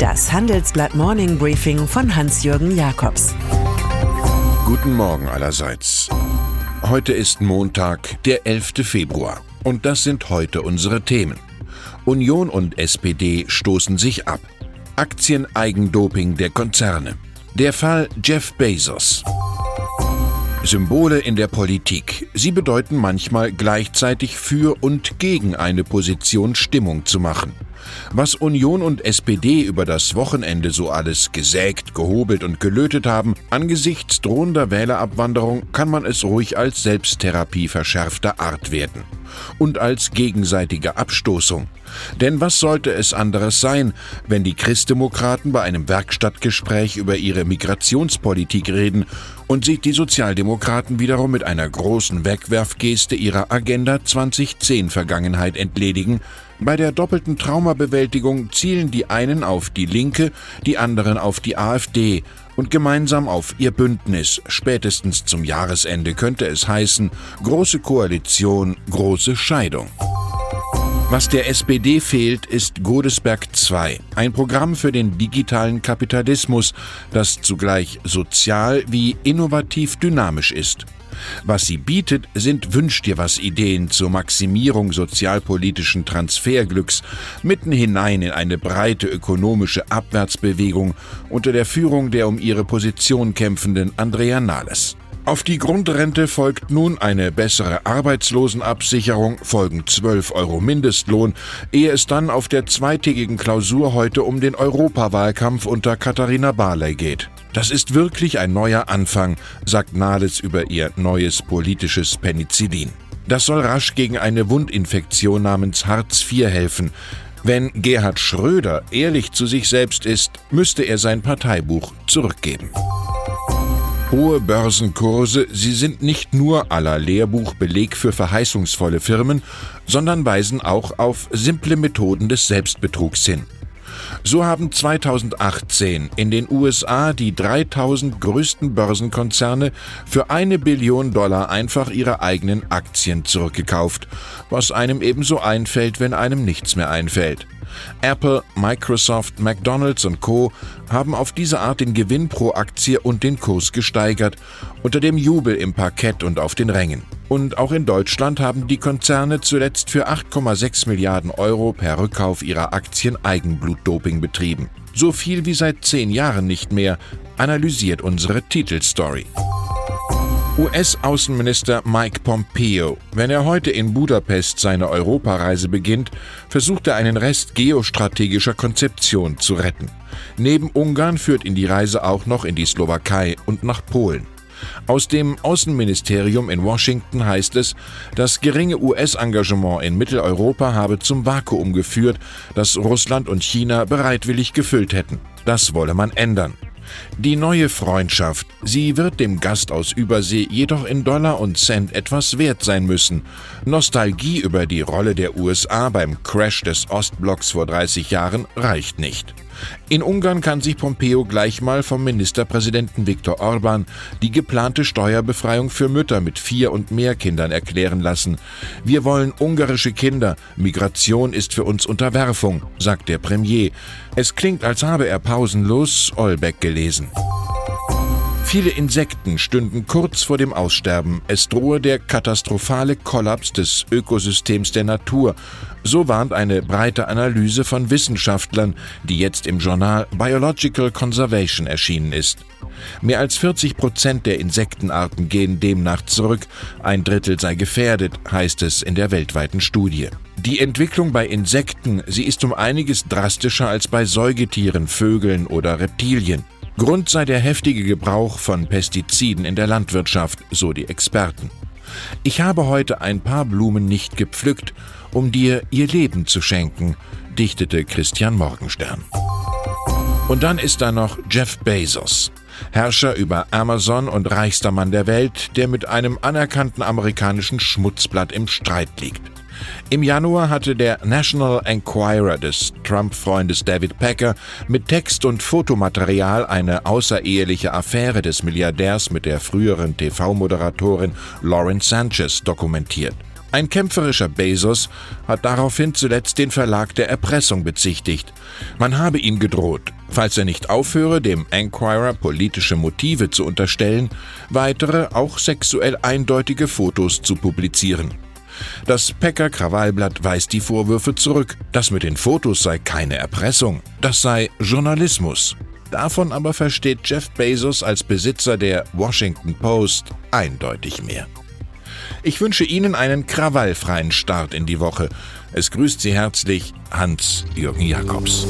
Das Handelsblatt Morning Briefing von Hans-Jürgen Jakobs. Guten Morgen allerseits. Heute ist Montag, der 11. Februar. Und das sind heute unsere Themen. Union und SPD stoßen sich ab. Aktien-Eigendoping der Konzerne. Der Fall Jeff Bezos. Symbole in der Politik. Sie bedeuten manchmal gleichzeitig für und gegen eine Position Stimmung zu machen. Was Union und SPD über das Wochenende so alles gesägt, gehobelt und gelötet haben, angesichts drohender Wählerabwanderung kann man es ruhig als Selbsttherapie verschärfter Art werten. Und als gegenseitige Abstoßung. Denn was sollte es anderes sein, wenn die Christdemokraten bei einem Werkstattgespräch über ihre Migrationspolitik reden und sich die Sozialdemokraten wiederum mit einer großen Wegwerfgeste ihrer Agenda 2010 Vergangenheit entledigen, bei der doppelten Traumabewältigung zielen die einen auf die Linke, die anderen auf die AfD und gemeinsam auf ihr Bündnis. Spätestens zum Jahresende könnte es heißen, große Koalition, große Scheidung. Was der SPD fehlt, ist Godesberg II, ein Programm für den digitalen Kapitalismus, das zugleich sozial wie innovativ dynamisch ist. Was sie bietet, sind Wünsch dir was Ideen zur Maximierung sozialpolitischen Transferglücks mitten hinein in eine breite ökonomische Abwärtsbewegung unter der Führung der um ihre Position kämpfenden Andrea Nahles. Auf die Grundrente folgt nun eine bessere Arbeitslosenabsicherung, folgen 12 Euro Mindestlohn, ehe es dann auf der zweitägigen Klausur heute um den Europawahlkampf unter Katharina Barley geht. Das ist wirklich ein neuer Anfang, sagt Nahles über ihr neues politisches Penicillin. Das soll rasch gegen eine Wundinfektion namens Hartz IV helfen. Wenn Gerhard Schröder ehrlich zu sich selbst ist, müsste er sein Parteibuch zurückgeben. Hohe Börsenkurse, sie sind nicht nur aller Lehrbuch Beleg für verheißungsvolle Firmen, sondern weisen auch auf simple Methoden des Selbstbetrugs hin. So haben 2018 in den USA die 3000 größten Börsenkonzerne für eine Billion Dollar einfach ihre eigenen Aktien zurückgekauft, was einem ebenso einfällt, wenn einem nichts mehr einfällt. Apple, Microsoft, McDonald's und Co. haben auf diese Art den Gewinn pro Aktie und den Kurs gesteigert, unter dem Jubel im Parkett und auf den Rängen. Und auch in Deutschland haben die Konzerne zuletzt für 8,6 Milliarden Euro per Rückkauf ihrer Aktien Eigenblutdoping betrieben. So viel wie seit zehn Jahren nicht mehr, analysiert unsere Titelstory. US-Außenminister Mike Pompeo. Wenn er heute in Budapest seine Europareise beginnt, versucht er einen Rest geostrategischer Konzeption zu retten. Neben Ungarn führt ihn die Reise auch noch in die Slowakei und nach Polen. Aus dem Außenministerium in Washington heißt es, das geringe US-Engagement in Mitteleuropa habe zum Vakuum geführt, das Russland und China bereitwillig gefüllt hätten. Das wolle man ändern. Die neue Freundschaft, sie wird dem Gast aus Übersee jedoch in Dollar und Cent etwas wert sein müssen. Nostalgie über die Rolle der USA beim Crash des Ostblocks vor 30 Jahren reicht nicht. In Ungarn kann sich Pompeo gleich mal vom Ministerpräsidenten Viktor Orban die geplante Steuerbefreiung für Mütter mit vier und mehr Kindern erklären lassen. Wir wollen ungarische Kinder. Migration ist für uns Unterwerfung, sagt der Premier. Es klingt, als habe er pausenlos Olbeck gelesen. Viele Insekten stünden kurz vor dem Aussterben. Es drohe der katastrophale Kollaps des Ökosystems der Natur. So warnt eine breite Analyse von Wissenschaftlern, die jetzt im Journal Biological Conservation erschienen ist. Mehr als 40 Prozent der Insektenarten gehen demnach zurück, ein Drittel sei gefährdet, heißt es in der weltweiten Studie. Die Entwicklung bei Insekten, sie ist um einiges drastischer als bei Säugetieren, Vögeln oder Reptilien. Grund sei der heftige Gebrauch von Pestiziden in der Landwirtschaft, so die Experten. Ich habe heute ein paar Blumen nicht gepflückt, um dir ihr Leben zu schenken, dichtete Christian Morgenstern. Und dann ist da noch Jeff Bezos, Herrscher über Amazon und reichster Mann der Welt, der mit einem anerkannten amerikanischen Schmutzblatt im Streit liegt. Im Januar hatte der National Enquirer des Trump-Freundes David Packer mit Text und Fotomaterial eine außereheliche Affäre des Milliardärs mit der früheren TV-Moderatorin Lauren Sanchez dokumentiert. Ein kämpferischer Bezos hat daraufhin zuletzt den Verlag der Erpressung bezichtigt. Man habe ihm gedroht, falls er nicht aufhöre, dem Enquirer politische Motive zu unterstellen, weitere, auch sexuell eindeutige Fotos zu publizieren. Das Packer Krawallblatt weist die Vorwürfe zurück. Das mit den Fotos sei keine Erpressung, das sei Journalismus. Davon aber versteht Jeff Bezos als Besitzer der Washington Post eindeutig mehr. Ich wünsche Ihnen einen krawallfreien Start in die Woche. Es grüßt Sie herzlich Hans-Jürgen Jakobs.